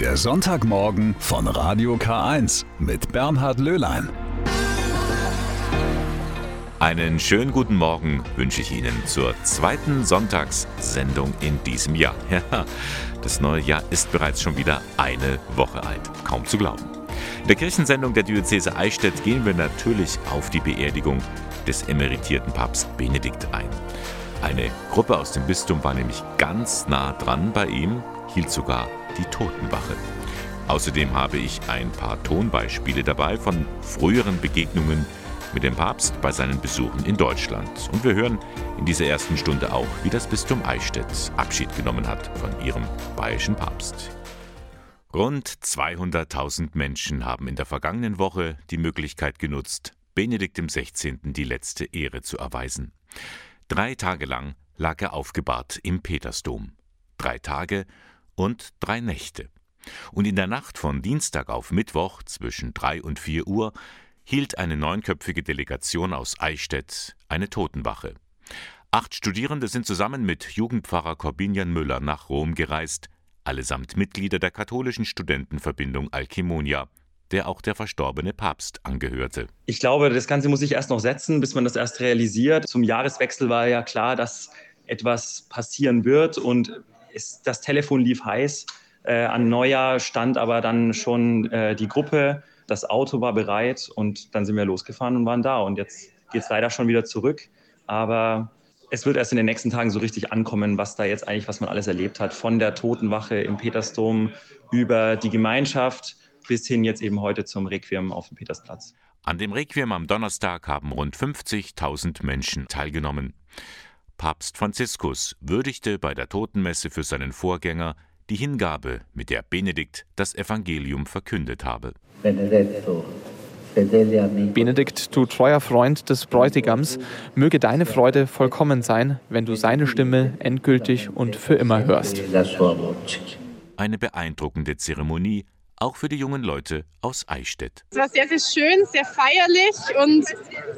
Der Sonntagmorgen von Radio K1 mit Bernhard Löhlein. Einen schönen guten Morgen wünsche ich Ihnen zur zweiten Sonntagssendung in diesem Jahr. Ja, das neue Jahr ist bereits schon wieder eine Woche alt. Kaum zu glauben. In der Kirchensendung der Diözese Eichstätt gehen wir natürlich auf die Beerdigung des emeritierten Papst Benedikt ein. Eine Gruppe aus dem Bistum war nämlich ganz nah dran bei ihm, hielt sogar die Totenwache. Außerdem habe ich ein paar Tonbeispiele dabei von früheren Begegnungen mit dem Papst bei seinen Besuchen in Deutschland. Und wir hören in dieser ersten Stunde auch, wie das Bistum Eichstätt Abschied genommen hat von ihrem bayerischen Papst. Rund 200.000 Menschen haben in der vergangenen Woche die Möglichkeit genutzt, Benedikt XVI. die letzte Ehre zu erweisen. Drei Tage lang lag er aufgebahrt im Petersdom. Drei Tage und drei Nächte. Und in der Nacht von Dienstag auf Mittwoch zwischen drei und vier Uhr hielt eine neunköpfige Delegation aus Eichstätt eine Totenwache. Acht Studierende sind zusammen mit Jugendpfarrer Corbinian Müller nach Rom gereist, allesamt Mitglieder der katholischen Studentenverbindung Alkimonia, der auch der verstorbene Papst angehörte. Ich glaube, das Ganze muss sich erst noch setzen, bis man das erst realisiert. Zum Jahreswechsel war ja klar, dass etwas passieren wird und es, das Telefon lief heiß. Äh, an Neujahr stand aber dann schon äh, die Gruppe, das Auto war bereit und dann sind wir losgefahren und waren da. Und jetzt geht es leider schon wieder zurück. Aber es wird erst in den nächsten Tagen so richtig ankommen, was da jetzt eigentlich, was man alles erlebt hat. Von der Totenwache im Petersdom über die Gemeinschaft bis hin jetzt eben heute zum Requiem auf dem Petersplatz. An dem Requiem am Donnerstag haben rund 50.000 Menschen teilgenommen. Papst Franziskus würdigte bei der Totenmesse für seinen Vorgänger die Hingabe, mit der Benedikt das Evangelium verkündet habe. Benedikt, du treuer Freund des Bräutigams, möge deine Freude vollkommen sein, wenn du seine Stimme endgültig und für immer hörst. Eine beeindruckende Zeremonie, auch für die jungen Leute aus Eichstätt. Es war sehr, sehr schön, sehr feierlich und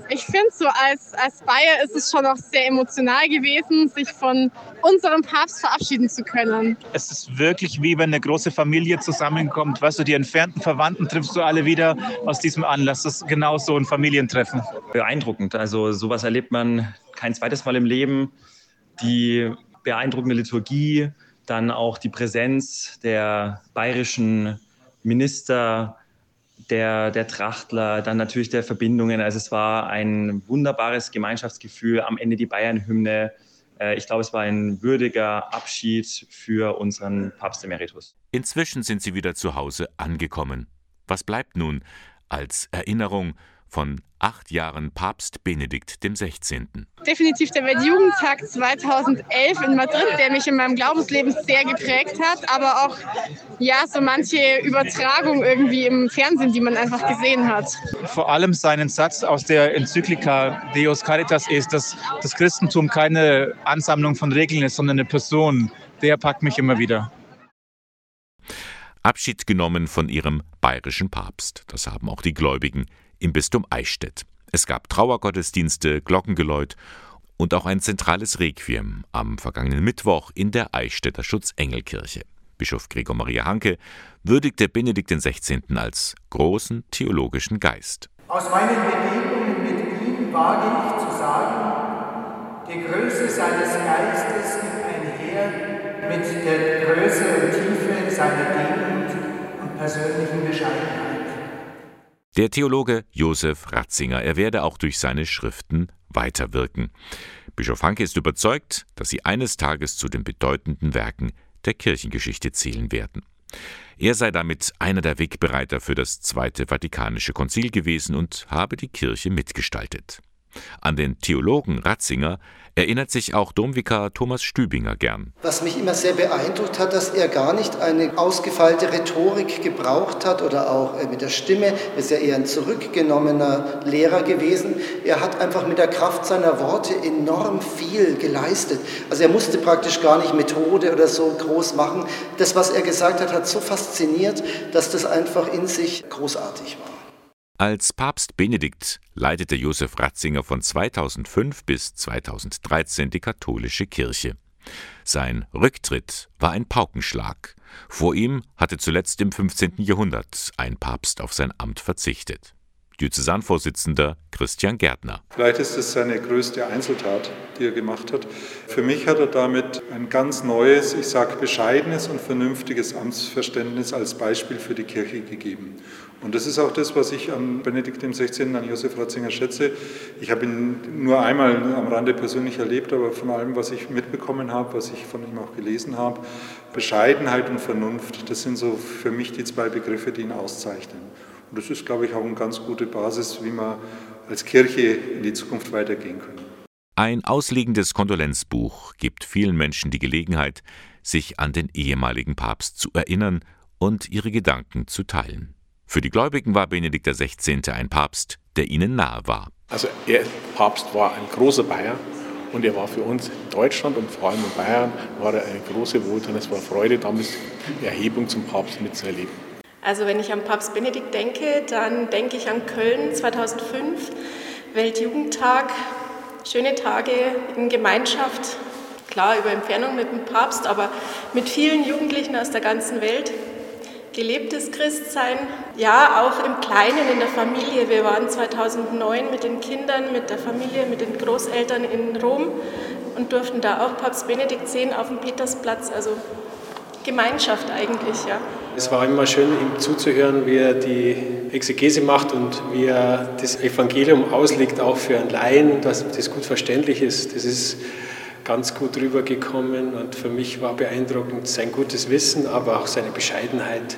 ich finde so als, als Bayer ist es schon auch sehr emotional gewesen, sich von unserem Papst verabschieden zu können. Es ist wirklich wie wenn eine große Familie zusammenkommt. Weißt du, die entfernten Verwandten triffst du alle wieder aus diesem Anlass. Das ist genau so ein Familientreffen. Beeindruckend. Also sowas erlebt man kein zweites Mal im Leben. Die beeindruckende Liturgie, dann auch die Präsenz der bayerischen Minister, der, der Trachtler, dann natürlich der Verbindungen. Also es war ein wunderbares Gemeinschaftsgefühl. Am Ende die Bayern-Hymne. Äh, ich glaube, es war ein würdiger Abschied für unseren Papst Emeritus. Inzwischen sind sie wieder zu Hause angekommen. Was bleibt nun als Erinnerung von acht Jahren Papst Benedikt XVI. Definitiv der Weltjugendtag 2011 in Madrid, der mich in meinem Glaubensleben sehr geprägt hat, aber auch ja so manche Übertragung irgendwie im Fernsehen, die man einfach gesehen hat. Vor allem seinen Satz aus der Enzyklika Deus Caritas ist, dass das Christentum keine Ansammlung von Regeln ist, sondern eine Person. Der packt mich immer wieder. Abschied genommen von ihrem bayerischen Papst. Das haben auch die Gläubigen im Bistum Eichstätt. Es gab Trauergottesdienste, Glockengeläut und auch ein zentrales Requiem am vergangenen Mittwoch in der Eichstätter Schutzengelkirche. Bischof Gregor Maria Hanke würdigte Benedikt XVI. als großen theologischen Geist. Aus meinen Begegnungen mit ihm wage ich zu sagen, die Größe seines Geistes geht einher mit der Größe und Tiefe seiner Demut und persönlichen Bescheidenheit. Der Theologe Josef Ratzinger, er werde auch durch seine Schriften weiterwirken. Bischof Hanke ist überzeugt, dass sie eines Tages zu den bedeutenden Werken der Kirchengeschichte zählen werden. Er sei damit einer der Wegbereiter für das Zweite Vatikanische Konzil gewesen und habe die Kirche mitgestaltet. An den Theologen Ratzinger erinnert sich auch Domvikar Thomas Stübinger gern. Was mich immer sehr beeindruckt hat, dass er gar nicht eine ausgefeilte Rhetorik gebraucht hat oder auch äh, mit der Stimme. Er ist ja eher ein zurückgenommener Lehrer gewesen. Er hat einfach mit der Kraft seiner Worte enorm viel geleistet. Also er musste praktisch gar nicht Methode oder so groß machen. Das, was er gesagt hat, hat so fasziniert, dass das einfach in sich großartig war. Als Papst Benedikt leitete Josef Ratzinger von 2005 bis 2013 die katholische Kirche. Sein Rücktritt war ein Paukenschlag. Vor ihm hatte zuletzt im 15. Jahrhundert ein Papst auf sein Amt verzichtet. Diözesanvorsitzender Christian Gärtner. Vielleicht ist es seine größte Einzeltat, die er gemacht hat. Für mich hat er damit ein ganz neues, ich sage bescheidenes und vernünftiges Amtsverständnis als Beispiel für die Kirche gegeben. Und das ist auch das, was ich an Benedikt XVI., an Josef Ratzinger schätze. Ich habe ihn nur einmal am Rande persönlich erlebt, aber von allem, was ich mitbekommen habe, was ich von ihm auch gelesen habe, Bescheidenheit und Vernunft, das sind so für mich die zwei Begriffe, die ihn auszeichnen. Und das ist, glaube ich, auch eine ganz gute Basis, wie wir als Kirche in die Zukunft weitergehen können. Ein ausliegendes Kondolenzbuch gibt vielen Menschen die Gelegenheit, sich an den ehemaligen Papst zu erinnern und ihre Gedanken zu teilen. Für die Gläubigen war Benedikt XVI. ein Papst, der ihnen nahe war. Also er Papst war ein großer Bayer und er war für uns in Deutschland und vor allem in Bayern war er eine große Wohltat. Es war Freude, damals die Erhebung zum Papst mitzuerleben. Also wenn ich an Papst Benedikt denke, dann denke ich an Köln 2005, Weltjugendtag, schöne Tage in Gemeinschaft, klar über Entfernung mit dem Papst, aber mit vielen Jugendlichen aus der ganzen Welt. Gelebtes Christsein, ja, auch im Kleinen, in der Familie. Wir waren 2009 mit den Kindern, mit der Familie, mit den Großeltern in Rom und durften da auch Papst Benedikt sehen auf dem Petersplatz. Also Gemeinschaft eigentlich, ja. Es war immer schön, ihm zuzuhören, wie er die Exegese macht und wie er das Evangelium auslegt, auch für einen Laien, dass das gut verständlich ist. Das ist ganz gut rübergekommen und für mich war beeindruckend sein gutes Wissen, aber auch seine Bescheidenheit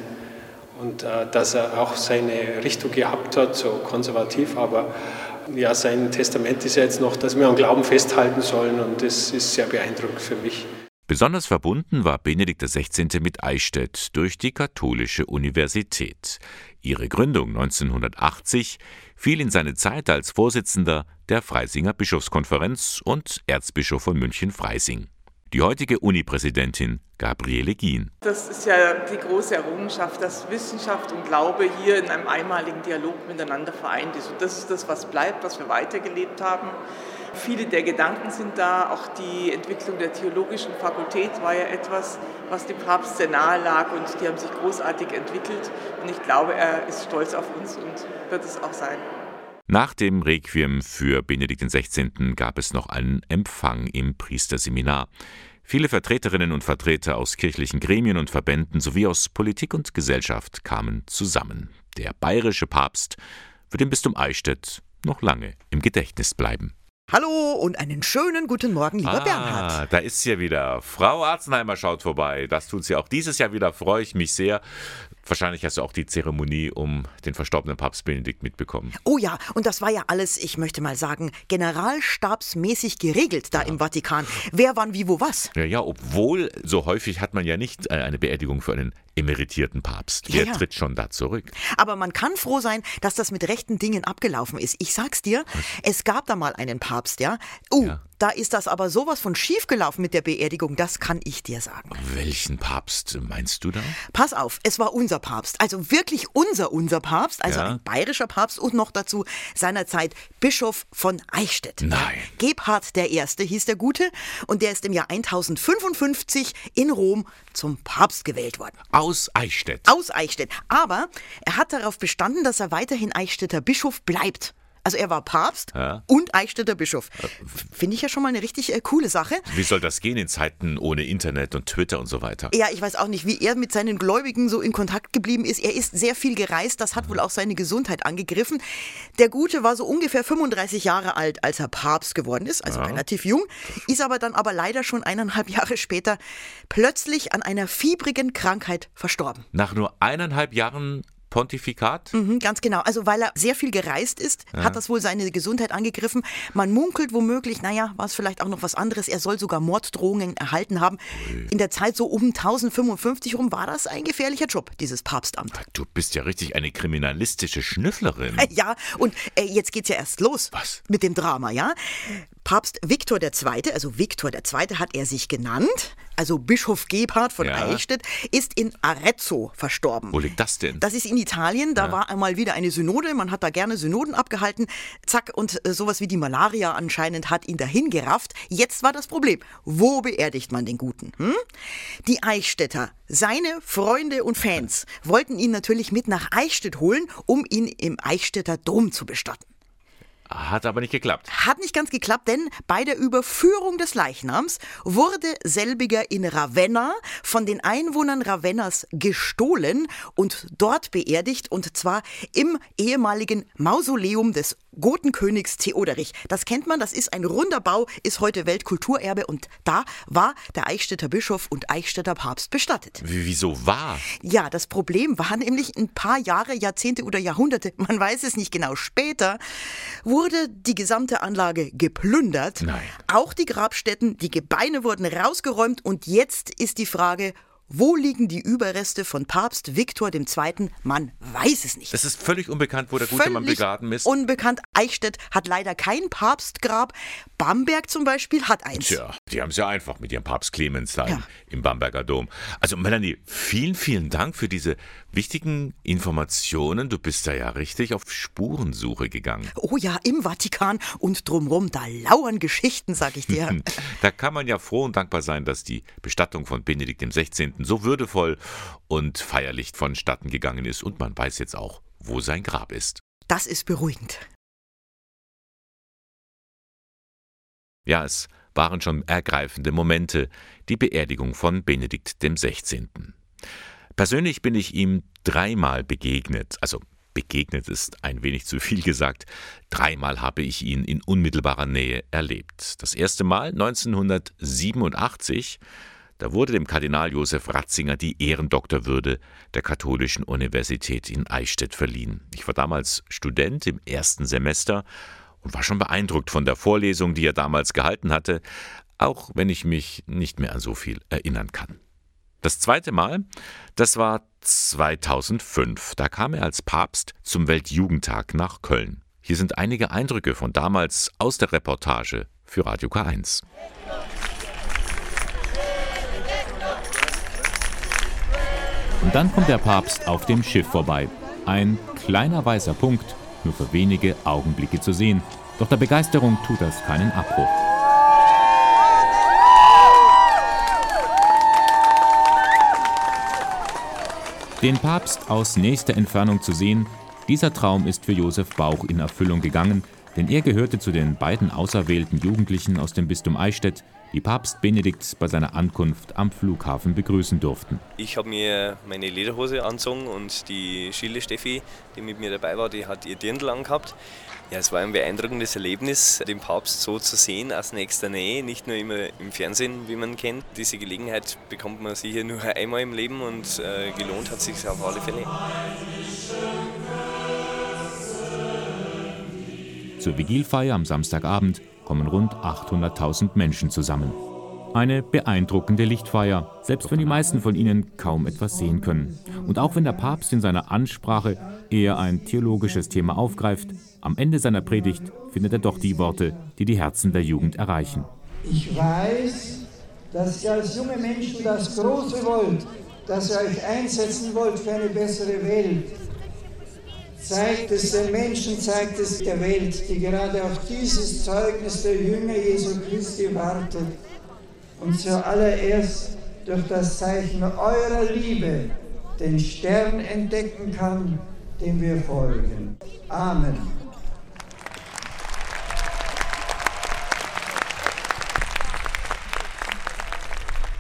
und äh, dass er auch seine Richtung gehabt hat, so konservativ, aber ja, sein Testament ist ja jetzt noch, dass wir am Glauben festhalten sollen und das ist sehr beeindruckend für mich. Besonders verbunden war Benedikt XVI. mit Eichstätt durch die Katholische Universität. Ihre Gründung 1980 fiel in seine Zeit als Vorsitzender der Freisinger Bischofskonferenz und Erzbischof von München-Freising. Die heutige Unipräsidentin Gabriele Gien. Das ist ja die große Errungenschaft, dass Wissenschaft und Glaube hier in einem einmaligen Dialog miteinander vereint ist. Und das ist das, was bleibt, was wir weitergelebt haben. Viele der Gedanken sind da, auch die Entwicklung der theologischen Fakultät war ja etwas, was dem Papst sehr nahe lag und die haben sich großartig entwickelt. Und ich glaube, er ist stolz auf uns und wird es auch sein. Nach dem Requiem für Benedikt XVI. gab es noch einen Empfang im Priesterseminar. Viele Vertreterinnen und Vertreter aus kirchlichen Gremien und Verbänden sowie aus Politik und Gesellschaft kamen zusammen. Der bayerische Papst wird im Bistum Eichstätt noch lange im Gedächtnis bleiben. Hallo und einen schönen guten Morgen, lieber ah, Bernhard. Da ist sie ja wieder. Frau Arzenheimer schaut vorbei. Das tut sie auch dieses Jahr wieder. Freue ich mich sehr. Wahrscheinlich hast du auch die Zeremonie um den verstorbenen Papst Benedikt mitbekommen. Oh ja, und das war ja alles, ich möchte mal sagen, generalstabsmäßig geregelt da ja. im Vatikan. Wer wann wie wo was. Ja, ja, obwohl so häufig hat man ja nicht äh, eine Beerdigung für einen emeritierten Papst. Wer ja, ja. tritt schon da zurück? Aber man kann froh sein, dass das mit rechten Dingen abgelaufen ist. Ich sag's dir, was? es gab da mal einen Papst, ja. Uh, ja. Da ist das aber sowas von schief gelaufen mit der Beerdigung, das kann ich dir sagen. Welchen Papst meinst du da? Pass auf, es war unser Papst, also wirklich unser, unser Papst, also ein bayerischer Papst und noch dazu seinerzeit Bischof von Eichstätt. Nein. Gebhard der Erste hieß der Gute und der ist im Jahr 1055 in Rom zum Papst gewählt worden. Aus Eichstätt. Aus Eichstätt. Aber er hat darauf bestanden, dass er weiterhin Eichstätter Bischof bleibt. Also er war Papst ja. und Eichstätter Bischof. Finde ich ja schon mal eine richtig äh, coole Sache. Wie soll das gehen in Zeiten ohne Internet und Twitter und so weiter? Ja, ich weiß auch nicht, wie er mit seinen Gläubigen so in Kontakt geblieben ist. Er ist sehr viel gereist, das hat wohl auch seine Gesundheit angegriffen. Der Gute war so ungefähr 35 Jahre alt, als er Papst geworden ist, also ja. relativ jung, ist aber dann aber leider schon eineinhalb Jahre später plötzlich an einer fiebrigen Krankheit verstorben. Nach nur eineinhalb Jahren Pontifikat? Mhm, ganz genau. Also weil er sehr viel gereist ist, ja. hat das wohl seine Gesundheit angegriffen. Man munkelt womöglich, naja, war es vielleicht auch noch was anderes. Er soll sogar Morddrohungen erhalten haben. Ui. In der Zeit so um 1055 rum war das ein gefährlicher Job, dieses Papstamt. Du bist ja richtig eine kriminalistische Schnüfflerin. Ja, und äh, jetzt geht's ja erst los. Was? Mit dem Drama, ja? Papst Viktor II., also Viktor II. hat er sich genannt, also Bischof Gebhard von Ja. Eichstätt, ist in Arezzo verstorben. Wo liegt das denn? Das ist in Italien, da Ja. war einmal wieder eine Synode, man hat da gerne Synoden abgehalten, zack, und äh, sowas wie die Malaria anscheinend hat ihn dahin gerafft. Jetzt war das Problem, wo beerdigt man den Guten? Hm? Die Eichstätter, seine Freunde und Fans, wollten ihn natürlich mit nach Eichstätt holen, um ihn im Eichstätter Dom zu bestatten. Hat aber nicht geklappt. Hat nicht ganz geklappt, denn bei der Überführung des Leichnams wurde selbiger in Ravenna von den Einwohnern Ravennas gestohlen und dort beerdigt, und zwar im ehemaligen Mausoleum des Gotenkönigs Theoderich. Das kennt man, das ist ein runder Bau, ist heute Weltkulturerbe und da war der Eichstätter Bischof und Eichstätter Papst bestattet. Wie- Wieso war? Ja, das Problem war nämlich ein paar Jahre, Jahrzehnte oder Jahrhunderte, man weiß es nicht genau, später wurde die gesamte Anlage geplündert. Nein. Auch die Grabstätten, die Gebeine wurden rausgeräumt und jetzt ist die Frage, wo liegen die Überreste von Papst Viktor II.? Man weiß es nicht. Es ist völlig unbekannt, wo der gute Mann Völlig begraben ist. Unbekannt. Eichstätt hat leider kein Papstgrab. Bamberg zum Beispiel hat eins. Tja, die haben es ja einfach mit ihrem Papst Clemens da im- im Bamberger Dom. Also Melanie, vielen, vielen Dank für diese wichtigen Informationen. Du bist da ja richtig auf Spurensuche gegangen. Oh ja, im Vatikan und drumrum, da lauern Geschichten, sag ich dir. Da kann man ja froh und dankbar sein, dass die Bestattung von Benedikt XVI. so würdevoll und feierlich vonstatten gegangen ist und man weiß jetzt auch, wo sein Grab ist. Das ist beruhigend. Ja, es waren schon ergreifende Momente, die Beerdigung von Benedikt XVI. Persönlich bin ich ihm dreimal begegnet, also begegnet ist ein wenig zu viel gesagt, dreimal habe ich ihn in unmittelbarer Nähe erlebt. Das erste Mal 1987, da wurde dem Kardinal Josef Ratzinger die Ehrendoktorwürde der Katholischen Universität in Eichstätt verliehen. Ich war damals Student im ersten Semester und war schon beeindruckt von der Vorlesung, die er damals gehalten hatte, auch wenn ich mich nicht mehr an so viel erinnern kann. Das zweite Mal, das war 2005. Da kam er als Papst zum Weltjugendtag nach Köln. Hier sind einige Eindrücke von damals aus der Reportage für Radio K1. Und dann kommt der Papst auf dem Schiff vorbei. Ein kleiner weißer Punkt, nur für wenige Augenblicke zu sehen. Doch der Begeisterung tut das keinen Abbruch. Den Papst aus nächster Entfernung zu sehen, dieser Traum ist für Josef Bauch in Erfüllung gegangen, denn er gehörte zu den beiden auserwählten Jugendlichen aus dem Bistum Eichstätt, die Papst Benedikt bei seiner Ankunft am Flughafen begrüßen durften. Ich habe mir meine Lederhose angezogen und die Schille Steffi, die mit mir dabei war, die hat ihr Dirndl angehabt. Ja, es war ein beeindruckendes Erlebnis, den Papst so zu sehen aus nächster Nähe, nicht nur immer im Fernsehen, wie man kennt. Diese Gelegenheit bekommt man sicher nur einmal im Leben und äh, gelohnt hat sich auf alle Fälle. Zur Vigilfeier am Samstagabend kommen rund 800.000 Menschen zusammen. Eine beeindruckende Lichtfeier, selbst wenn die meisten von ihnen kaum etwas sehen können. Und auch wenn der Papst in seiner Ansprache eher ein theologisches Thema aufgreift, am Ende seiner Predigt findet er doch die Worte, die die Herzen der Jugend erreichen. Ich weiß, dass ihr als junge Menschen das Große wollt, dass ihr euch einsetzen wollt für eine bessere Welt. Zeigt es den Menschen, zeigt es der Welt, die gerade auf dieses Zeugnis der Jünger Jesu Christi wartet und zuallererst durch das Zeichen eurer Liebe den Stern entdecken kann, dem wir folgen. Amen.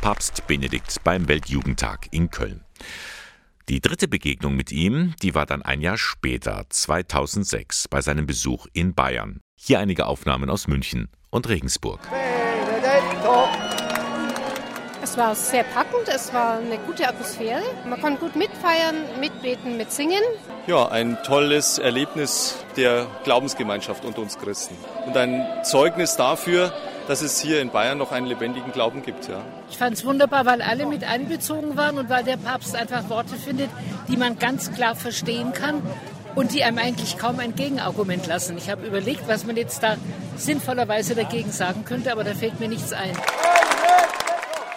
Papst Benedikt beim Weltjugendtag in Köln. Die dritte Begegnung mit ihm, die war dann ein Jahr später, 2006, bei seinem Besuch in Bayern. Hier einige Aufnahmen aus München und Regensburg. Es war sehr packend, es war eine gute Atmosphäre. Man konnte gut mitfeiern, mitbeten, mitsingen. Ja, ein tolles Erlebnis der Glaubensgemeinschaft unter uns Christen. Und ein Zeugnis dafür, dass es hier in Bayern noch einen lebendigen Glauben gibt. Ja. Ich fand es wunderbar, weil alle mit einbezogen waren und weil der Papst einfach Worte findet, die man ganz klar verstehen kann und die einem eigentlich kaum ein Gegenargument lassen. Ich habe überlegt, was man jetzt da sinnvollerweise dagegen sagen könnte, aber da fällt mir nichts ein.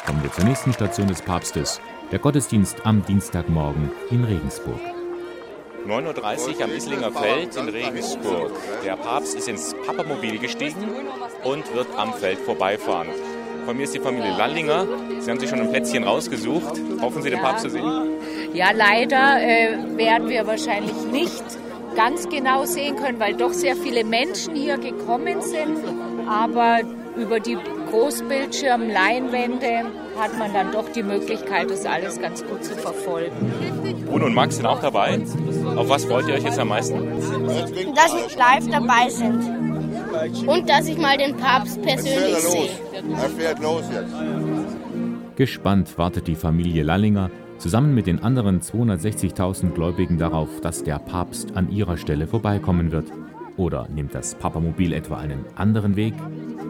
Kommen wir zur nächsten Station des Papstes, der Gottesdienst am Dienstagmorgen in Regensburg. 9.30 Uhr am Islinger Feld in Regensburg. Der Papst ist ins Papamobil gestiegen und wird am Feld vorbeifahren. Von mir ist die Familie Lallinger. Sie haben sich schon ein Plätzchen rausgesucht. Hoffen Sie, den Papst zu sehen? Ja, leider äh, werden wir wahrscheinlich nicht ganz genau sehen können, weil doch sehr viele Menschen hier gekommen sind. Aber über die Großbildschirm, Leinwände hat man dann doch die Möglichkeit, das alles ganz gut zu verfolgen. Bruno und Max sind auch dabei. Auf was freut ihr euch jetzt am meisten? Dass wir live dabei sind. Und dass ich mal den Papst persönlich sehe. Er fährt los jetzt. Gespannt wartet die Familie Lallinger zusammen mit den anderen 260.000 Gläubigen darauf, dass der Papst an ihrer Stelle vorbeikommen wird. Oder nimmt das Papamobil etwa einen anderen Weg?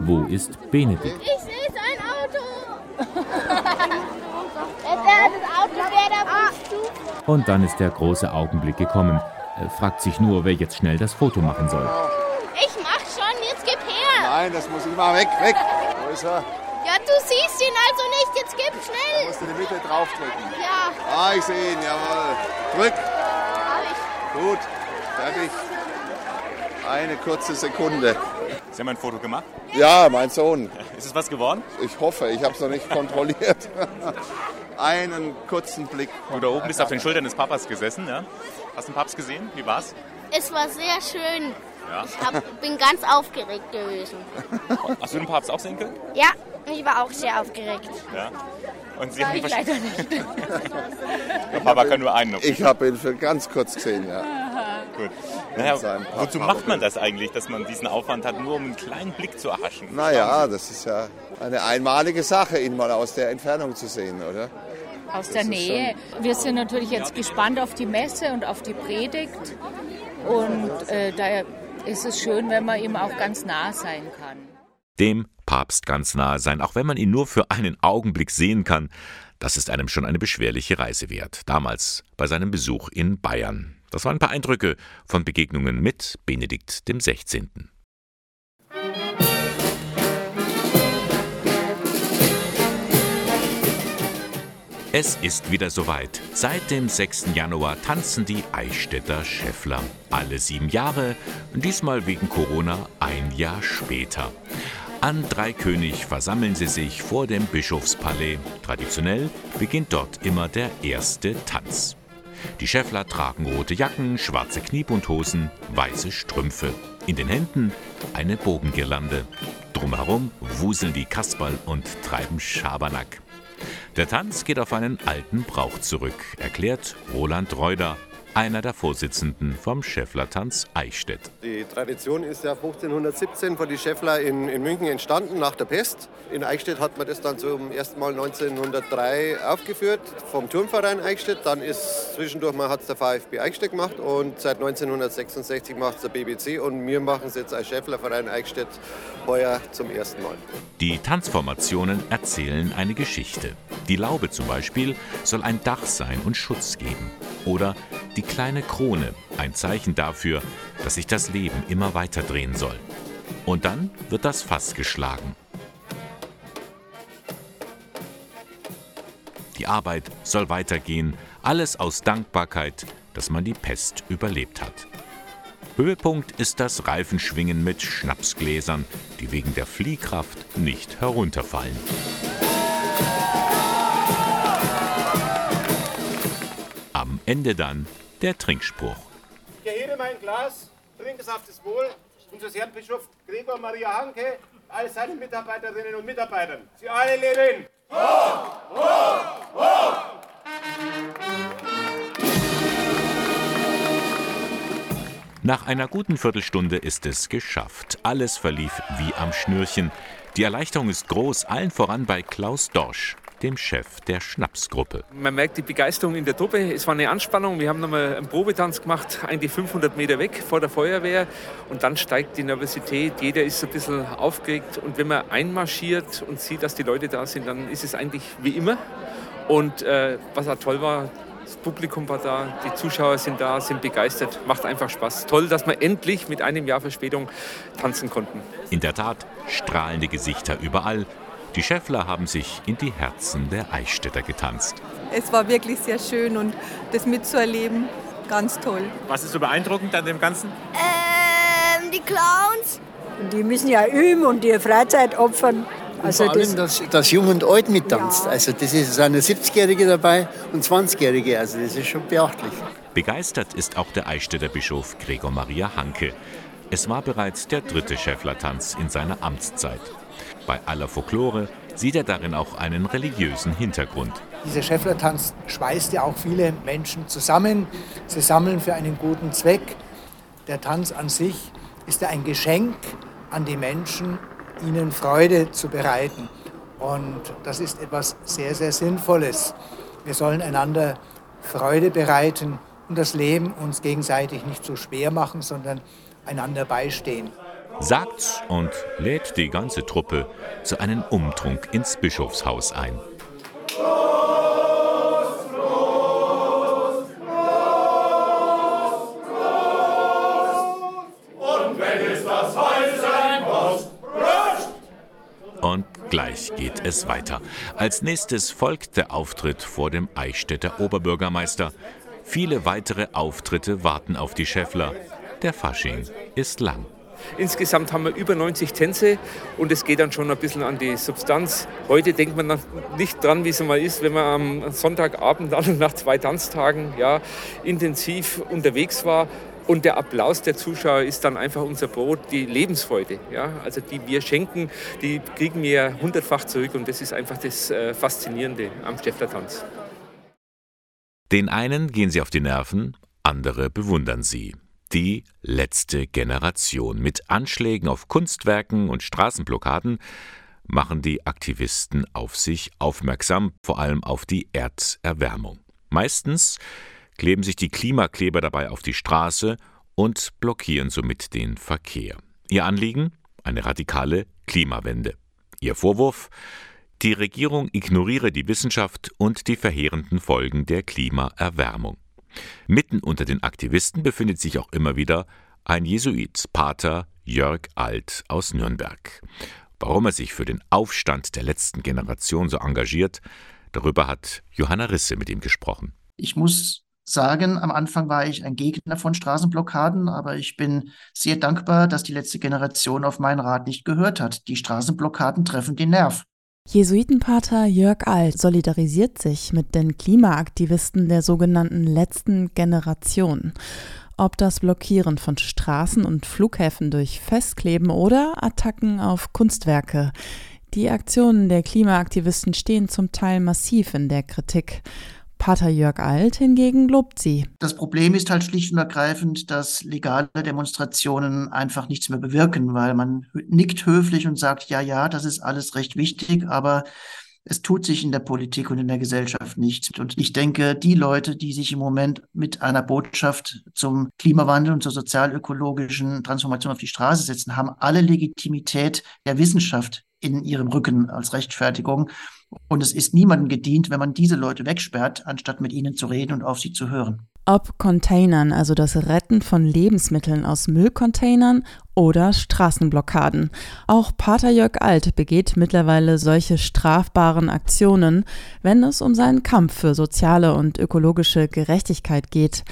Wo ist Benedikt? Ich sehe sein Auto. das Auto wäre da bist du. Und dann ist der große Augenblick gekommen. Er fragt sich nur, wer jetzt schnell das Foto machen soll. Ich mach schon, jetzt gib her. Nein, das muss immer weg, weg. Wo ist er? Ja, du siehst ihn also nicht, jetzt gib Da schnell. musst du in die Mitte draufdrücken. Ja, Ah, ich sehe ihn, jawohl. Drück. hab ich. Gut, fertig. Eine kurze Sekunde. Sie haben ein Foto gemacht? Ja, mein Sohn. Ist es was geworden? Ich hoffe, ich habe es noch nicht kontrolliert. Einen kurzen Blick. Du da oben bist auf den Schultern des Papas gesessen, ja? Hast du den Papst gesehen? Wie war's? Es war sehr schön. Ja. Ich hab, bin ganz aufgeregt gewesen. Hast du den Papst auch sehen können? Ja, ich war auch sehr aufgeregt. Ja. Und Sie War haben ich wahrscheinlich- leider nicht. Der Papa kann nur einen noch. Ich habe ihn für ganz kurz gesehen, ja. Gut. Naja, wozu macht man das eigentlich, dass man diesen Aufwand hat, nur um einen kleinen Blick zu erhaschen? Naja, das ist ja eine einmalige Sache, ihn mal aus der Entfernung zu sehen, oder? Aus der ist Nähe. Wir sind natürlich jetzt gespannt auf die Messe und auf die Predigt. Und äh, daher ist es schön, wenn man ihm auch ganz nah sein kann. Dem Papst ganz nahe sein, auch wenn man ihn nur für einen Augenblick sehen kann, das ist einem schon eine beschwerliche Reise wert. Damals bei seinem Besuch in Bayern. Das waren ein paar Eindrücke von Begegnungen mit Benedikt dem 16. Es ist wieder soweit. Seit dem 6. Januar tanzen die Eichstätter Schäffler. Alle sieben Jahre, diesmal wegen Corona ein Jahr später. An Dreikönig versammeln sie sich vor dem Bischofspalais. Traditionell beginnt dort immer der erste Tanz. Die Schäffler tragen rote Jacken, schwarze Kniebundhosen, weiße Strümpfe. In den Händen eine Bogengirlande. Drumherum wuseln die Kasperl und treiben Schabernack. Der Tanz geht auf einen alten Brauch zurück, erklärt Roland Reuder, einer der Vorsitzenden vom Schäfflertanz Eichstätt. Die Tradition ist ja 1517 von den Schäffler in, in München entstanden, nach der Pest. In Eichstätt hat man das dann zum ersten Mal 1903 aufgeführt, vom Turmverein Eichstätt. Dann ist zwischendurch mal hat's der VfB Eichstätt gemacht und seit 1966 macht es der BBC und wir machen es jetzt als Schäfflerverein Eichstätt heuer zum ersten Mal. Die Tanzformationen erzählen eine Geschichte. Die Laube zum Beispiel soll ein Dach sein und Schutz geben. Oder die kleine Krone, ein Zeichen dafür, dass sich das Leben immer weiter drehen soll. Und dann wird das Fass geschlagen. Die Arbeit soll weitergehen, alles aus Dankbarkeit, dass man die Pest überlebt hat. Höhepunkt ist das Reifenschwingen mit Schnapsgläsern, die wegen der Fliehkraft nicht herunterfallen. Am Ende dann der Trinkspruch. Ich erhebe mein Glas, trinke es auf das Wohl unseres Herrn Bischof Gregor Maria Hanke, all seinen Mitarbeiterinnen und Mitarbeitern. Sie alle leben! Nach einer guten Viertelstunde ist es geschafft. Alles verlief wie am Schnürchen. Die Erleichterung ist groß, allen voran bei Klaus Dorsch, dem Chef der Schnapsgruppe. Man merkt die Begeisterung in der Truppe. Es war eine Anspannung. Wir haben nochmal einen Probetanz gemacht, eigentlich 500 Meter weg vor der Feuerwehr. Und dann steigt die Nervosität. Jeder ist ein bisschen aufgeregt. Und wenn man einmarschiert und sieht, dass die Leute da sind, dann ist es eigentlich wie immer. Und äh, was auch toll war, Das Publikum war da, die Zuschauer sind da, sind begeistert. Macht einfach Spaß. Toll, dass wir endlich mit einem Jahr Verspätung tanzen konnten. In der Tat, strahlende Gesichter überall. Die Schäffler haben sich in die Herzen der Eichstätter getanzt. Es war wirklich sehr schön und das mitzuerleben, ganz toll. Was ist so beeindruckend an dem Ganzen? Ähm, die Clowns. Die müssen ja üben und ihre Freizeit opfern. Also vor allem, dass, dass Jung und Alt mittanzt. Ja. Also das ist, sind 70-Jährige dabei und 20-Jährige. Also das ist schon beachtlich. Begeistert ist auch der Eichstätter Bischof Gregor Maria Hanke. Es war bereits der dritte Schäfflertanz in seiner Amtszeit. Bei aller Folklore sieht er darin auch einen religiösen Hintergrund. Dieser Schäfflertanz schweißt ja auch viele Menschen zusammen. Sie sammeln für einen guten Zweck. Der Tanz an sich ist ja ein Geschenk an die Menschen, ihnen Freude zu bereiten. Und das ist etwas sehr, sehr Sinnvolles. Wir sollen einander Freude bereiten und das Leben uns gegenseitig nicht so schwer machen, sondern einander beistehen. Sagt's und lädt die ganze Truppe zu einem Umtrunk ins Bischofshaus ein. Und gleich geht es weiter. Als nächstes folgt der Auftritt vor dem Eichstätter Oberbürgermeister. Viele weitere Auftritte warten auf die Schäffler. Der Fasching ist lang. Insgesamt haben wir über 90 Tänze und es geht dann schon ein bisschen an die Substanz. Heute denkt man nicht dran, wie es mal ist, wenn man am Sonntagabend dann nach zwei Tanztagen ja, intensiv unterwegs war und der Applaus der Zuschauer ist dann einfach unser Brot, die Lebensfreude. Ja? Also die wir schenken, die kriegen wir hundertfach zurück und das ist einfach das äh, Faszinierende am Steffler-Tanz. Den einen gehen sie auf die Nerven, andere bewundern sie. Die letzte Generation. Mit Anschlägen auf Kunstwerken und Straßenblockaden machen die Aktivisten auf sich aufmerksam, vor allem auf die Erderwärmung. Meistens kleben sich die Klimakleber dabei auf die Straße und blockieren somit den Verkehr. Ihr Anliegen? Eine radikale Klimawende. Ihr Vorwurf? Die Regierung ignoriere die Wissenschaft und die verheerenden Folgen der Klimaerwärmung. Mitten unter den Aktivisten befindet sich auch immer wieder ein Jesuit, Pater Jörg Alt aus Nürnberg. Warum er sich für den Aufstand der letzten Generation so engagiert, darüber hat Johanna Risse mit ihm gesprochen. Ich muss sagen, am Anfang war ich ein Gegner von Straßenblockaden, aber ich bin sehr dankbar, dass die letzte Generation auf meinen Rat nicht gehört hat. Die Straßenblockaden treffen den Nerv. Jesuitenpater Jörg Alt solidarisiert sich mit den Klimaaktivisten der sogenannten letzten Generation. Ob das Blockieren von Straßen und Flughäfen durch Festkleben oder Attacken auf Kunstwerke. Die Aktionen der Klimaaktivisten stehen zum Teil massiv in der Kritik. Pater Jörg Alt hingegen lobt sie. Das Problem ist halt schlicht und ergreifend, dass legale Demonstrationen einfach nichts mehr bewirken, weil man nickt höflich und sagt, ja, ja, das ist alles recht wichtig, aber es tut sich in der Politik und in der Gesellschaft nichts. Und ich denke, die Leute, die sich im Moment mit einer Botschaft zum Klimawandel und zur sozialökologischen Transformation auf die Straße setzen, haben alle Legitimität der Wissenschaft in ihrem Rücken als Rechtfertigung. Und es ist niemandem gedient, wenn man diese Leute wegsperrt, anstatt mit ihnen zu reden und auf sie zu hören. Ob Containern, also das Retten von Lebensmitteln aus Müllcontainern oder Straßenblockaden. Auch Pater Jörg Alt begeht mittlerweile solche strafbaren Aktionen, wenn es um seinen Kampf für soziale und ökologische Gerechtigkeit geht.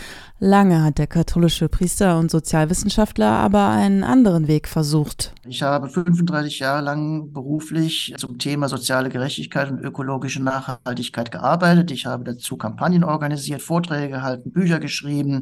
Lange hat der katholische Priester und Sozialwissenschaftler aber einen anderen Weg versucht. Ich habe 35 Jahre lang beruflich zum Thema soziale Gerechtigkeit und ökologische Nachhaltigkeit gearbeitet. Ich habe dazu Kampagnen organisiert, Vorträge gehalten, Bücher geschrieben,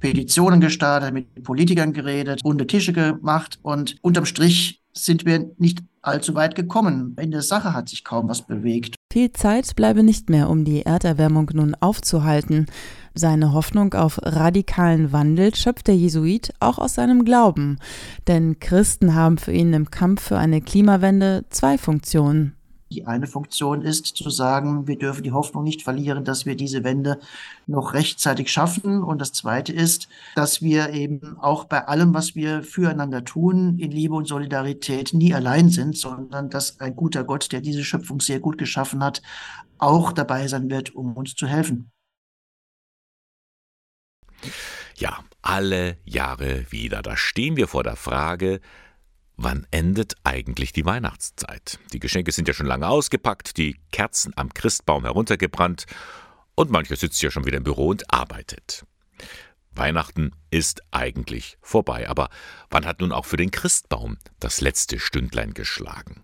Petitionen gestartet, mit Politikern geredet, runde Tische gemacht und unterm Strich sind wir nicht allzu weit gekommen. In der Sache hat sich kaum was bewegt. Viel Zeit bleibe nicht mehr, um die Erderwärmung nun aufzuhalten. Seine Hoffnung auf radikalen Wandel schöpft der Jesuit auch aus seinem Glauben. Denn Christen haben für ihn im Kampf für eine Klimawende zwei Funktionen. Die eine Funktion ist zu sagen, wir dürfen die Hoffnung nicht verlieren, dass wir diese Wende noch rechtzeitig schaffen. Und das zweite ist, dass wir eben auch bei allem, was wir füreinander tun, in Liebe und Solidarität nie allein sind, sondern dass ein guter Gott, der diese Schöpfung sehr gut geschaffen hat, auch dabei sein wird, um uns zu helfen. Ja, alle Jahre wieder. Da stehen wir vor der Frage, wann endet eigentlich die Weihnachtszeit? Die Geschenke sind ja schon lange ausgepackt, die Kerzen am Christbaum heruntergebrannt und mancher sitzt ja schon wieder im Büro und arbeitet. Weihnachten ist eigentlich vorbei, aber wann hat nun auch für den Christbaum das letzte Stündlein geschlagen?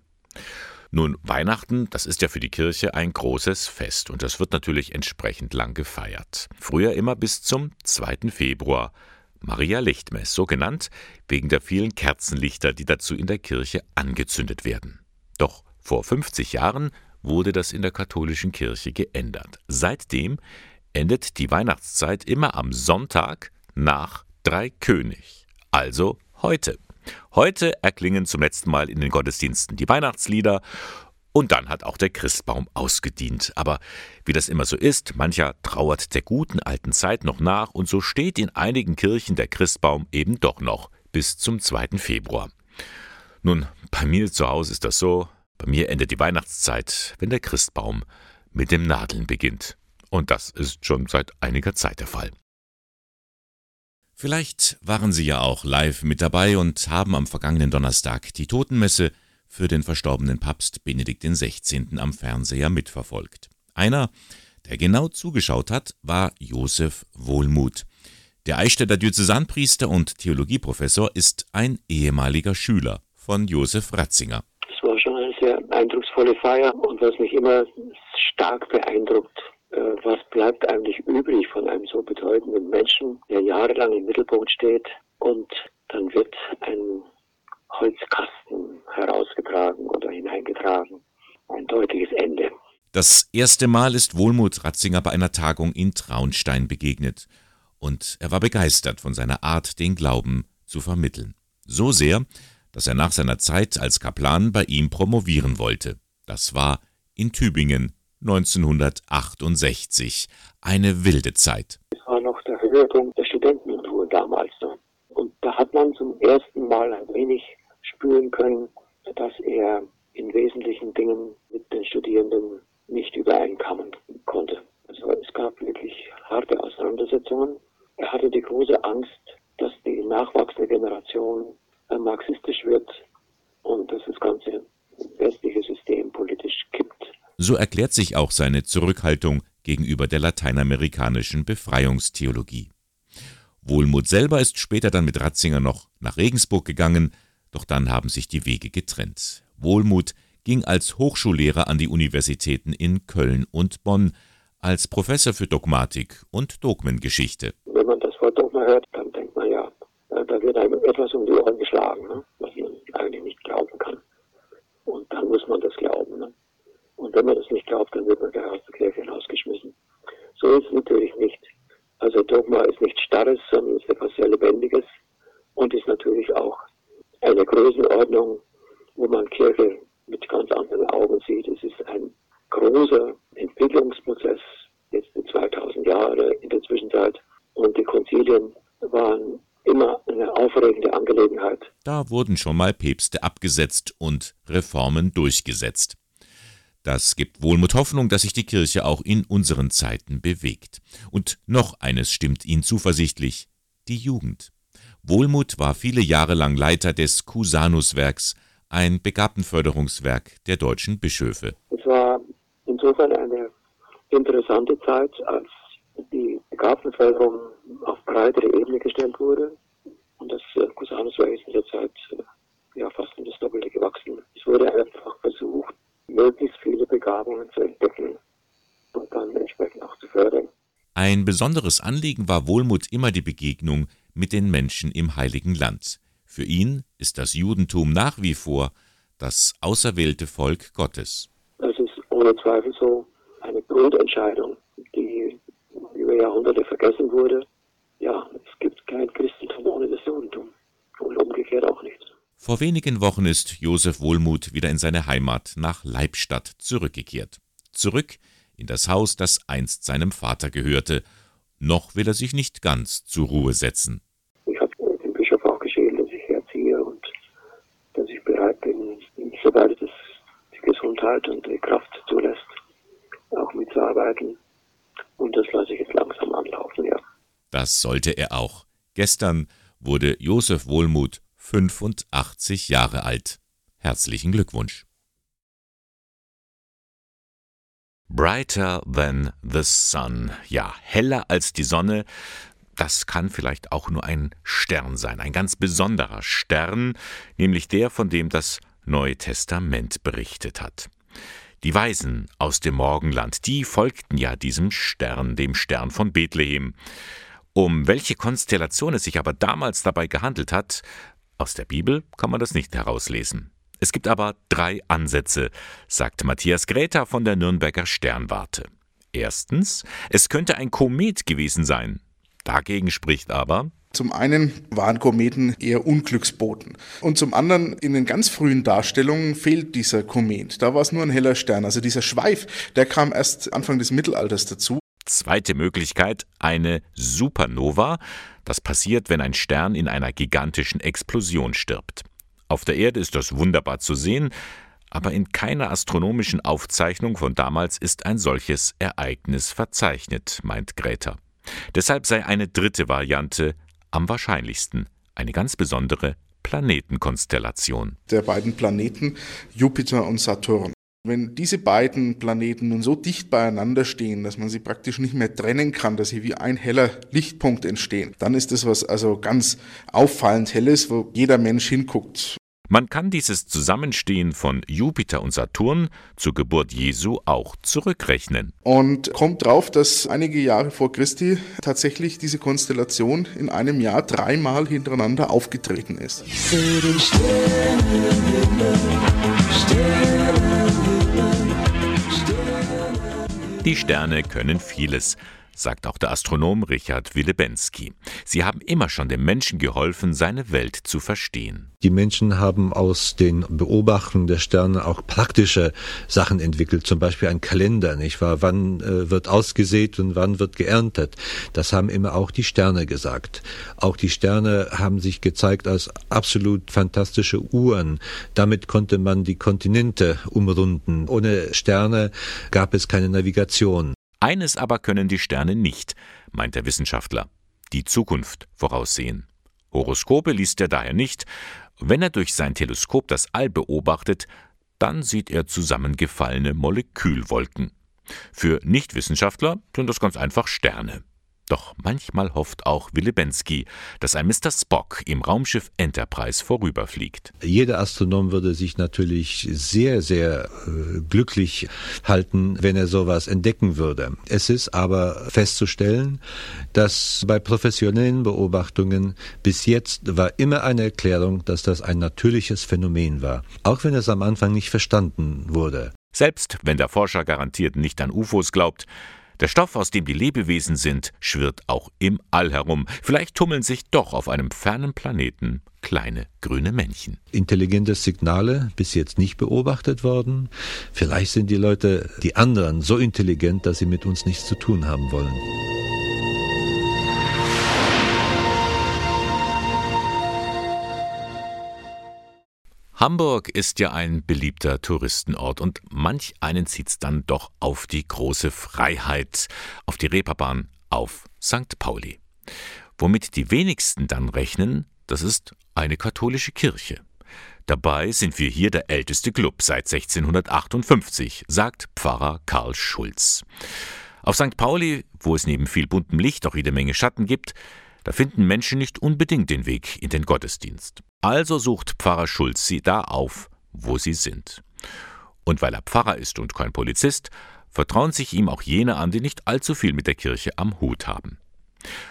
Nun, Weihnachten, das ist ja für die Kirche ein großes Fest und das wird natürlich entsprechend lang gefeiert. Früher immer bis zum 2. Februar. Maria Lichtmess, so genannt, wegen der vielen Kerzenlichter, die dazu in der Kirche angezündet werden. Doch vor 50 Jahren wurde das in der katholischen Kirche geändert. Seitdem endet die Weihnachtszeit immer am Sonntag nach Dreikönig, also heute. Heute erklingen zum letzten Mal in den Gottesdiensten die Weihnachtslieder und dann hat auch der Christbaum ausgedient. Aber wie das immer so ist, mancher trauert der guten alten Zeit noch nach und so steht in einigen Kirchen der Christbaum eben doch noch bis zum 2. Februar. Nun, bei mir zu Hause ist das so, bei mir endet die Weihnachtszeit, wenn der Christbaum mit dem Nadeln beginnt. Und das ist schon seit einiger Zeit der Fall. Vielleicht waren Sie ja auch live mit dabei und haben am vergangenen Donnerstag die Totenmesse für den verstorbenen Papst Benedikt XVI. am Fernseher mitverfolgt. Einer, der genau zugeschaut hat, war Josef Wohlmuth. Der Eichstätter Diözesanpriester und Theologieprofessor ist ein ehemaliger Schüler von Josef Ratzinger. Es war schon eine sehr eindrucksvolle Feier und was mich immer stark beeindruckt, äh, was bleibt eigentlich übrig von einem so bedeutenden Menschen, der jahrelang im Mittelpunkt steht und dann wird ein Holzkasten herausgetragen oder hineingetragen. Ein deutliches Ende. Das erste Mal ist Wohlmuth Ratzinger bei einer Tagung in Traunstein begegnet. Und er war begeistert von seiner Art, den Glauben zu vermitteln. So sehr, dass er nach seiner Zeit als Kaplan bei ihm promovieren wollte. Das war in Tübingen 1968. Eine wilde Zeit. Es war noch der Höhepunkt der Studentenunruhe damals. Und da hat man zum ersten Mal ein wenig spüren können, dass er in wesentlichen Dingen mit den Studierenden nicht übereinkommen konnte. Also es gab wirklich harte Auseinandersetzungen. Er hatte die große Angst, dass die nachwachsende Generation marxistisch wird und dass das ganze westliche System politisch kippt. So erklärt sich auch seine Zurückhaltung gegenüber der lateinamerikanischen Befreiungstheologie. Wohlmuth selber ist später dann mit Ratzinger noch nach Regensburg gegangen, doch dann haben sich die Wege getrennt. Wohlmuth ging als Hochschullehrer an die Universitäten in Köln und Bonn, als Professor für Dogmatik und Dogmengeschichte. Wenn man das Wort Dogma hört, dann denkt man ja, da wird einem etwas um die Ohren geschlagen, ne? was man eigentlich nicht glauben kann. Und dann muss man das glauben. Ne? Und wenn man das nicht glaubt, dann wird man gleich aus der Kirche hinausgeschmissen. So ist es natürlich nicht. Also Dogma ist nichts Starres, sondern ist etwas sehr Lebendiges und ist natürlich auch eine Größenordnung, wo man Kirche mit ganz anderen Augen sieht. Es ist ein großer Entwicklungsprozess, jetzt in 2000 Jahre in der Zwischenzeit. Und die Konzilien waren immer eine aufregende Angelegenheit. Da wurden schon mal Päpste abgesetzt und Reformen durchgesetzt. Das gibt Wohlmut Hoffnung, dass sich die Kirche auch in unseren Zeiten bewegt. Und noch eines stimmt ihn zuversichtlich, die Jugend. Wohlmut war viele Jahre lang Leiter des Cusanus-Werks, ein Begabtenförderungswerk der deutschen Bischöfe. Es war insofern eine interessante Zeit, als die Begabtenförderung auf breitere Ebene gestellt wurde. Und das äh, Cusanus-Werk ist in der Zeit äh, ja, fast um das Doppelte gewachsen. Es wurde einfach versucht, möglichst viele Begabungen zu entdecken und dann entsprechend auch zu fördern. Ein besonderes Anliegen war Wohlmut immer die Begegnung mit den Menschen im Heiligen Land. Für ihn ist das Judentum nach wie vor das auserwählte Volk Gottes. Das ist ohne Zweifel so eine Grundentscheidung, die über Jahrhunderte vergessen wurde. Ja, es gibt kein Christentum ohne das Judentum und umgekehrt auch nicht. Vor wenigen Wochen ist Josef Wohlmuth wieder in seine Heimat nach Leibstadt zurückgekehrt. Zurück in das Haus, das einst seinem Vater gehörte. Noch will er sich nicht ganz zur Ruhe setzen. Ich habe dem Bischof auch geschrieben, dass ich herziehe und dass ich bereit bin, soweit es die Gesundheit und die Kraft zulässt, auch mitzuarbeiten. Und das lasse ich jetzt langsam anlaufen, ja. Das sollte er auch. Gestern wurde Josef Wohlmuth 85 Jahre alt. Herzlichen Glückwunsch. Brighter than the sun. Ja, heller als die Sonne. Das kann vielleicht auch nur ein Stern sein, ein ganz besonderer Stern, nämlich der, von dem das Neue Testament berichtet hat. Die Weisen aus dem Morgenland, die folgten ja diesem Stern, dem Stern von Bethlehem. Um welche Konstellation es sich aber damals dabei gehandelt hat, aus der Bibel kann man das nicht herauslesen. Es gibt aber drei Ansätze, sagt Matthias Gräter von der Nürnberger Sternwarte. Erstens, es könnte ein Komet gewesen sein. Dagegen spricht aber, zum einen waren Kometen eher Unglücksboten. Und zum anderen, in den ganz frühen Darstellungen fehlt dieser Komet. Da war es nur ein heller Stern. Also dieser Schweif, der kam erst Anfang des Mittelalters dazu. Zweite Möglichkeit, eine Supernova. Das passiert, wenn ein Stern in einer gigantischen Explosion stirbt. Auf der Erde ist das wunderbar zu sehen, aber in keiner astronomischen Aufzeichnung von damals ist ein solches Ereignis verzeichnet, meint Gräter. Deshalb sei eine dritte Variante am wahrscheinlichsten, eine ganz besondere Planetenkonstellation. Der beiden Planeten Jupiter und Saturn. Wenn diese beiden Planeten nun so dicht beieinander stehen, dass man sie praktisch nicht mehr trennen kann, dass sie wie ein heller Lichtpunkt entstehen, dann ist das was also ganz auffallend helles, wo jeder Mensch hinguckt. Man kann dieses Zusammenstehen von Jupiter und Saturn zur Geburt Jesu auch zurückrechnen. Und kommt drauf, dass einige Jahre vor Christi tatsächlich diese Konstellation in einem Jahr dreimal hintereinander aufgetreten ist. Die Sterne können vieles sagt auch der Astronom Richard Willebensky. Sie haben immer schon dem Menschen geholfen, seine Welt zu verstehen. Die Menschen haben aus den Beobachtungen der Sterne auch praktische Sachen entwickelt, zum Beispiel ein Kalender, nicht wahr? Wann äh, wird ausgesät und wann wird geerntet? Das haben immer auch die Sterne gesagt. Auch die Sterne haben sich gezeigt als absolut fantastische Uhren. Damit konnte man die Kontinente umrunden. Ohne Sterne gab es keine Navigation. Eines aber können die Sterne nicht, meint der Wissenschaftler, die Zukunft voraussehen. Horoskope liest er daher nicht. Wenn er durch sein Teleskop das All beobachtet, dann sieht er zusammengefallene Molekülwolken. Für Nichtwissenschaftler sind das ganz einfach Sterne. Doch manchmal hofft auch Willebensky, dass ein Mr. Spock im Raumschiff Enterprise vorüberfliegt. Jeder Astronom würde sich natürlich sehr, sehr äh, glücklich halten, wenn er sowas entdecken würde. Es ist aber festzustellen, dass bei professionellen Beobachtungen bis jetzt war immer eine Erklärung, dass das ein natürliches Phänomen war, auch wenn es am Anfang nicht verstanden wurde. Selbst wenn der Forscher garantiert nicht an UFOs glaubt, der Stoff, aus dem die Lebewesen sind, schwirrt auch im All herum. Vielleicht tummeln sich doch auf einem fernen Planeten kleine grüne Männchen. Intelligente Signale bis jetzt nicht beobachtet worden. Vielleicht sind die Leute, die anderen, so intelligent, dass sie mit uns nichts zu tun haben wollen. Hamburg ist ja ein beliebter Touristenort und manch einen zieht's dann doch auf die große Freiheit, auf die Reeperbahn, auf St. Pauli. Womit die wenigsten dann rechnen, das ist eine katholische Kirche. Dabei sind wir hier der älteste Club seit 1658, sagt Pfarrer Karl Schulz. Auf St. Pauli, wo es neben viel buntem Licht auch jede Menge Schatten gibt, da finden Menschen nicht unbedingt den Weg in den Gottesdienst. Also sucht Pfarrer Schulz sie da auf, wo sie sind. Und weil er Pfarrer ist und kein Polizist, vertrauen sich ihm auch jene an, die nicht allzu viel mit der Kirche am Hut haben.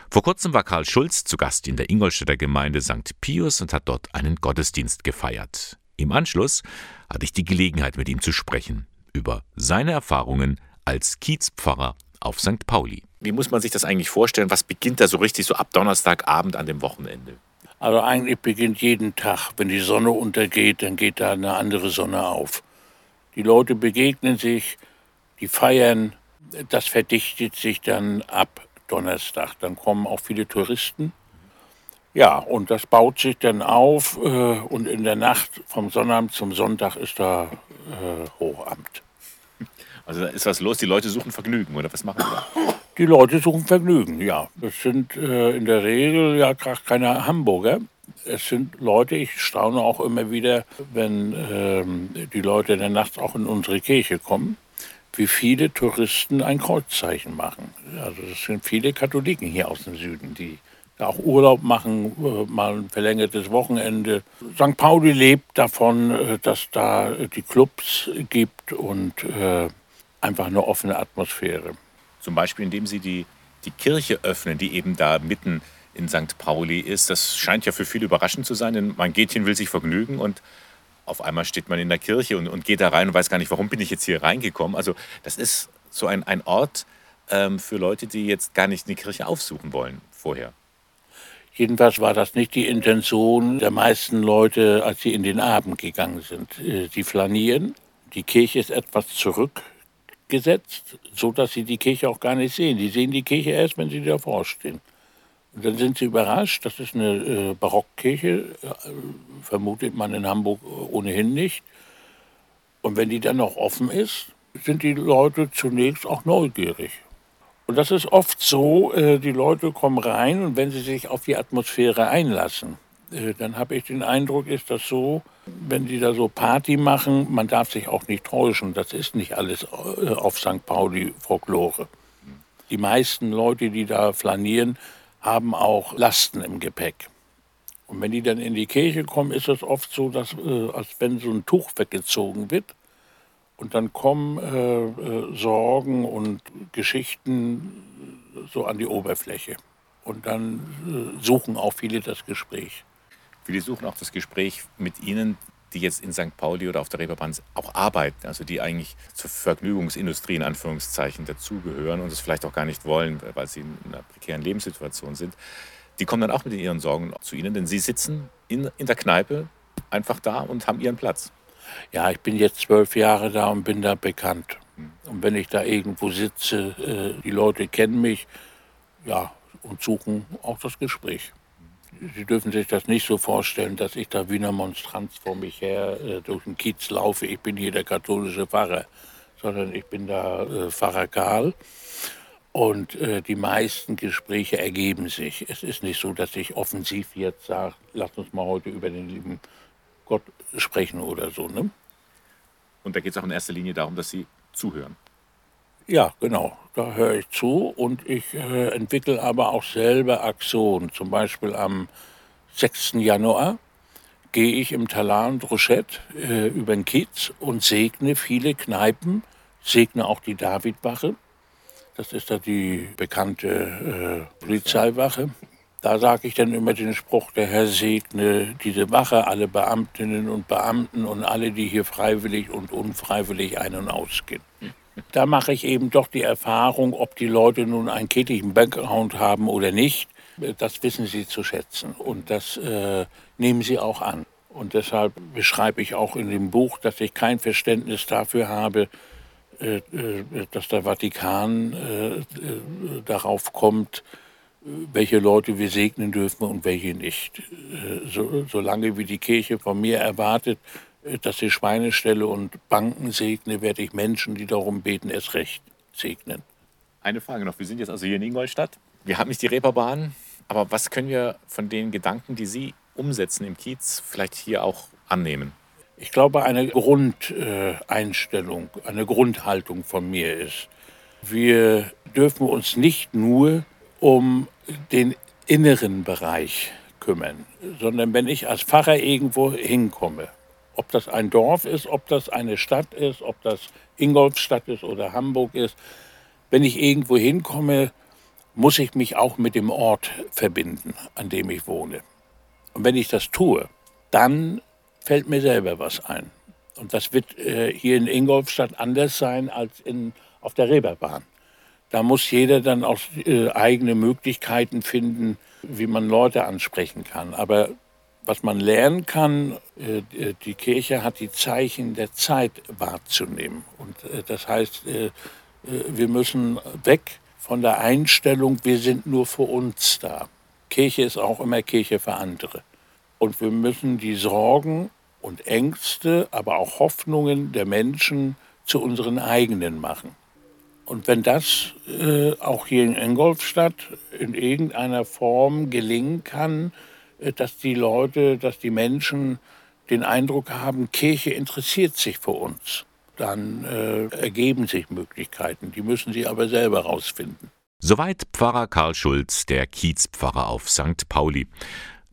Vor kurzem war Karl Schulz zu Gast in der Ingolstädter Gemeinde St. Pius und hat dort einen Gottesdienst gefeiert. Im Anschluss hatte ich die Gelegenheit, mit ihm zu sprechen über seine Erfahrungen als Kiezpfarrer auf St. Pauli. Wie muss man sich das eigentlich vorstellen? Was beginnt da so richtig so ab Donnerstagabend an dem Wochenende? Also eigentlich beginnt jeden Tag, wenn die Sonne untergeht, dann geht da eine andere Sonne auf. Die Leute begegnen sich, die feiern, das verdichtet sich dann ab Donnerstag. Dann kommen auch viele Touristen. Ja, und das baut sich dann auf äh, und in der Nacht vom Sonnabend zum Sonntag ist da äh, Hochamt. Also ist was los, die Leute suchen Vergnügen oder was machen die? Die Leute suchen Vergnügen, ja. Das sind äh, in der Regel ja keine Hamburger. Es sind Leute, ich staune auch immer wieder, wenn ähm, die Leute dann nachts auch in unsere Kirche kommen, wie viele Touristen ein Kreuzzeichen machen. Also es sind viele Katholiken hier aus dem Süden, die auch Urlaub machen, äh, mal ein verlängertes Wochenende. St. Pauli lebt davon, äh, dass da die Clubs gibt und äh, einfach eine offene Atmosphäre. Zum Beispiel, indem Sie die, die Kirche öffnen, die eben da mitten in St. Pauli ist. Das scheint ja für viele überraschend zu sein, denn man geht hin, will sich vergnügen und auf einmal steht man in der Kirche und, und geht da rein und weiß gar nicht, warum bin ich jetzt hier reingekommen. Also das ist so ein, ein Ort ähm, für Leute, die jetzt gar nicht eine Kirche aufsuchen wollen vorher. Jedenfalls war das nicht die Intention der meisten Leute, als sie in den Abend gegangen sind. Äh, sie flanieren, die Kirche ist etwas zurückgesetzt, so dass sie die Kirche auch gar nicht sehen. Die sehen die Kirche erst, wenn sie davor stehen. Und dann sind sie überrascht, das ist eine äh, Barockkirche, äh, vermutet man in Hamburg ohnehin nicht. Und wenn die dann noch offen ist, sind die Leute zunächst auch neugierig. Und das ist oft so, äh, die Leute kommen rein und wenn sie sich auf die Atmosphäre einlassen, dann habe ich den Eindruck, ist das so, wenn die da so Party machen, man darf sich auch nicht täuschen, das ist nicht alles äh, auf St. Pauli Folklore. Die meisten Leute, die da flanieren, haben auch Lasten im Gepäck. Und wenn die dann in die Kirche kommen, ist es oft so, dass, als wenn so ein Tuch weggezogen wird und dann kommen äh, äh, Sorgen und Geschichten so an die Oberfläche. Und dann äh, suchen auch viele das Gespräch. Viele suchen auch das Gespräch mit Ihnen, die jetzt in St. Pauli oder auf der Reeperbahn auch arbeiten, also die eigentlich zur Vergnügungsindustrie in Anführungszeichen dazugehören und es vielleicht auch gar nicht wollen, weil sie in einer prekären Lebenssituation sind. Die kommen dann auch mit ihren Sorgen zu Ihnen, denn Sie sitzen in, in der Kneipe einfach da und haben Ihren Platz. Ja, ich bin jetzt zwölf Jahre da und bin da bekannt. Und wenn ich da irgendwo sitze, äh, die Leute kennen mich, ja, und suchen auch das Gespräch. Sie dürfen sich das nicht so vorstellen, dass ich da wie eine Monstranz vor mich her äh, durch den Kiez laufe. Ich bin hier der katholische Pfarrer, sondern ich bin da äh, Pfarrer Karl. Und äh, die meisten Gespräche ergeben sich. Es ist nicht so, dass ich offensiv jetzt sage, lass uns mal heute über den lieben Gott sprechen oder so. Ne? Und da geht es auch in erster Linie darum, dass Sie zuhören. Ja, genau. Da höre ich zu und ich äh, entwickle aber auch selber Aktionen. Zum Beispiel am 6. Januar gehe ich im Talar und Rochette äh, über den Kiez und segne viele Kneipen, segne auch die Davidwache. Das ist da die bekannte äh, Polizeiwache. Da sage ich dann immer den Spruch, der Herr segne diese Wache, alle Beamtinnen und Beamten und alle, die hier freiwillig und unfreiwillig ein- und ausgehen. Da mache ich eben doch die Erfahrung, ob die Leute nun einen kirchlichen Background haben oder nicht, das wissen sie zu schätzen und das äh, nehmen sie auch an. Und deshalb beschreibe ich auch in dem Buch, dass ich kein Verständnis dafür habe, äh, äh dass der Vatikan äh, äh, darauf kommt, welche Leute wir segnen dürfen und welche nicht. Äh, so, solange wie die Kirche von mir erwartet, dass ich Schweine stelle und Banken segne, werde ich Menschen, die darum beten, erst recht segnen. Eine Frage noch. Wir sind jetzt also hier in Ingolstadt. Wir haben nicht die Reeperbahn, aber was können wir von den Gedanken, die Sie umsetzen im Kiez, vielleicht hier auch annehmen? Ich glaube, eine Grundeinstellung, eine Grundhaltung von mir ist, wir dürfen uns nicht nur um den inneren Bereich kümmern, sondern wenn ich als Pfarrer irgendwo hinkomme, ob das ein Dorf ist, ob das eine Stadt ist, ob das Ingolfstadt ist oder Hamburg ist, wenn ich irgendwo hinkomme, muss ich mich auch mit dem Ort verbinden, an dem ich wohne. Und wenn ich das tue, dann fällt mir selber was ein. Und das wird äh, hier in Ingolfstadt anders sein als in, auf der Reeperbahn. Da muss jeder dann auch äh, eigene Möglichkeiten finden, wie man Leute ansprechen kann. Aber was man lernen kann, äh, die Kirche hat die Zeichen der Zeit wahrzunehmen. Und äh, das heißt, äh, äh, wir müssen weg von der Einstellung, wir sind nur für uns da. Kirche ist auch immer Kirche für andere. Und wir müssen die Sorgen und Ängste, aber auch Hoffnungen der Menschen zu unseren eigenen machen. Und wenn das äh, auch hier in Ingolstadt in irgendeiner Form gelingen kann, äh, dass die Leute, dass die Menschen den Eindruck haben, Kirche interessiert sich für uns, dann äh, ergeben sich Möglichkeiten. Die müssen sie aber selber rausfinden. Soweit Pfarrer Karl Schulz, der Kiezpfarrer auf St. Pauli.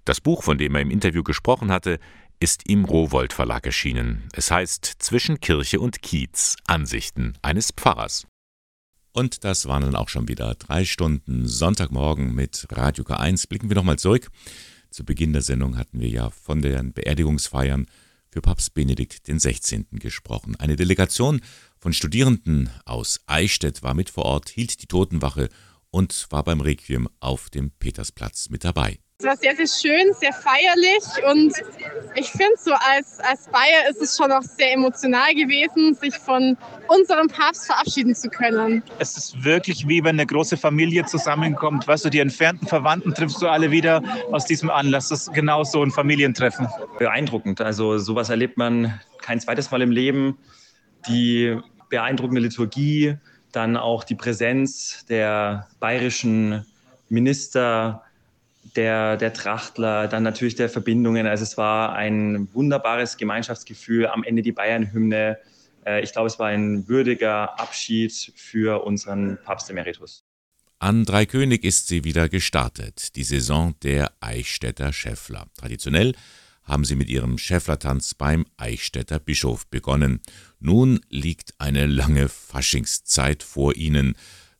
Das Buch, von dem er im Interview gesprochen hatte, ist im Rowold Verlag erschienen. Es heißt Zwischen Kirche und Kiez Ansichten eines Pfarrers. Und das waren dann auch schon wieder drei Stunden Sonntagmorgen mit Radio K1. Blicken wir nochmal zurück. Zu Beginn der Sendung hatten wir ja von den Beerdigungsfeiern für Papst Benedikt XVI. gesprochen. Eine Delegation von Studierenden aus Eichstätt war mit vor Ort, hielt die Totenwache und war beim Requiem auf dem Petersplatz mit dabei. Es war sehr, sehr schön, sehr feierlich und ich finde so als, als Bayer ist es schon auch sehr emotional gewesen, sich von unserem Papst verabschieden zu können. Es ist wirklich wie wenn eine große Familie zusammenkommt. Weißt du, die entfernten Verwandten triffst du alle wieder aus diesem Anlass. Das ist genau so ein Familientreffen. Beeindruckend. Also sowas erlebt man kein zweites Mal im Leben. Die beeindruckende Liturgie, dann auch die Präsenz der bayerischen Minister, der, der Trachtler, dann natürlich der Verbindungen. Also es war ein wunderbares Gemeinschaftsgefühl. Am Ende die Bayern-Hymne. Äh, ich glaube, es war ein würdiger Abschied für unseren Papst Emeritus. An Dreikönig ist sie wieder gestartet, die Saison der Eichstätter Schäffler. Traditionell haben sie mit ihrem Schäfflertanz beim Eichstätter Bischof begonnen. Nun liegt eine lange Faschingszeit vor ihnen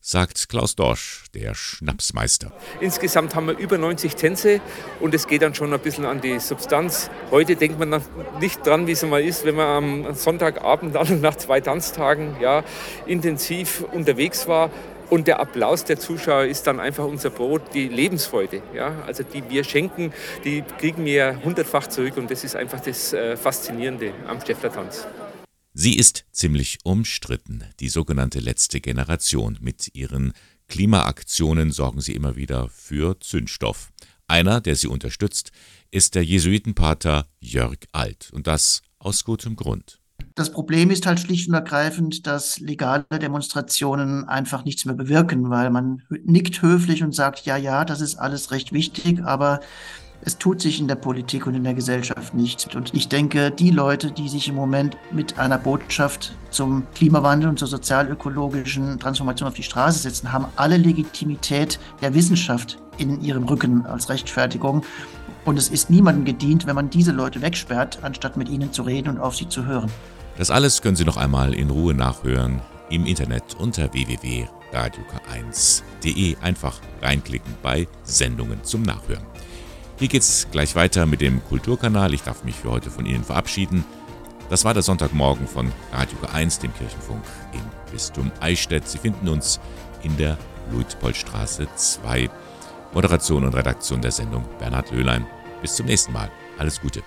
sagt Klaus Dorsch, der Schnapsmeister. Insgesamt haben wir über 90 Tänze und es geht dann schon ein bisschen an die Substanz. Heute denkt man nicht dran, wie es mal ist, wenn man am Sonntagabend dann nach zwei Tanztagen ja, intensiv unterwegs war. Und der Applaus der Zuschauer ist dann einfach unser Brot, die Lebensfreude. Ja? Also die wir schenken, die kriegen wir hundertfach zurück und das ist einfach das äh, Faszinierende am Steffler-Tanz. Sie ist ziemlich umstritten, die sogenannte letzte Generation. Mit ihren Klimaaktionen sorgen sie immer wieder für Zündstoff. Einer, der sie unterstützt, ist der Jesuitenpater Jörg Alt. Und das aus gutem Grund. Das Problem ist halt schlicht und ergreifend, dass legale Demonstrationen einfach nichts mehr bewirken, weil man nickt höflich und sagt, ja, ja, das ist alles recht wichtig, aber es tut sich in der Politik und in der Gesellschaft nichts. Und ich denke, die Leute, die sich im Moment mit einer Botschaft zum Klimawandel und zur sozialökologischen Transformation auf die Straße setzen, haben alle Legitimität der Wissenschaft in ihrem Rücken als Rechtfertigung. Und es ist niemandem gedient, wenn man diese Leute wegsperrt, anstatt mit ihnen zu reden und auf sie zu hören. Das alles können Sie noch einmal in Ruhe nachhören im Internet unter www.radiok1.de. Einfach reinklicken bei Sendungen zum Nachhören. Hier geht's gleich weiter mit dem Kulturkanal. Ich darf mich für heute von Ihnen verabschieden. Das war der Sonntagmorgen von Radio K1, dem Kirchenfunk im Bistum Eichstätt. Sie finden uns in der Luitpoldstraße 2. Moderation und Redaktion der Sendung Bernhard Löhlein. Bis zum nächsten Mal. Alles Gute.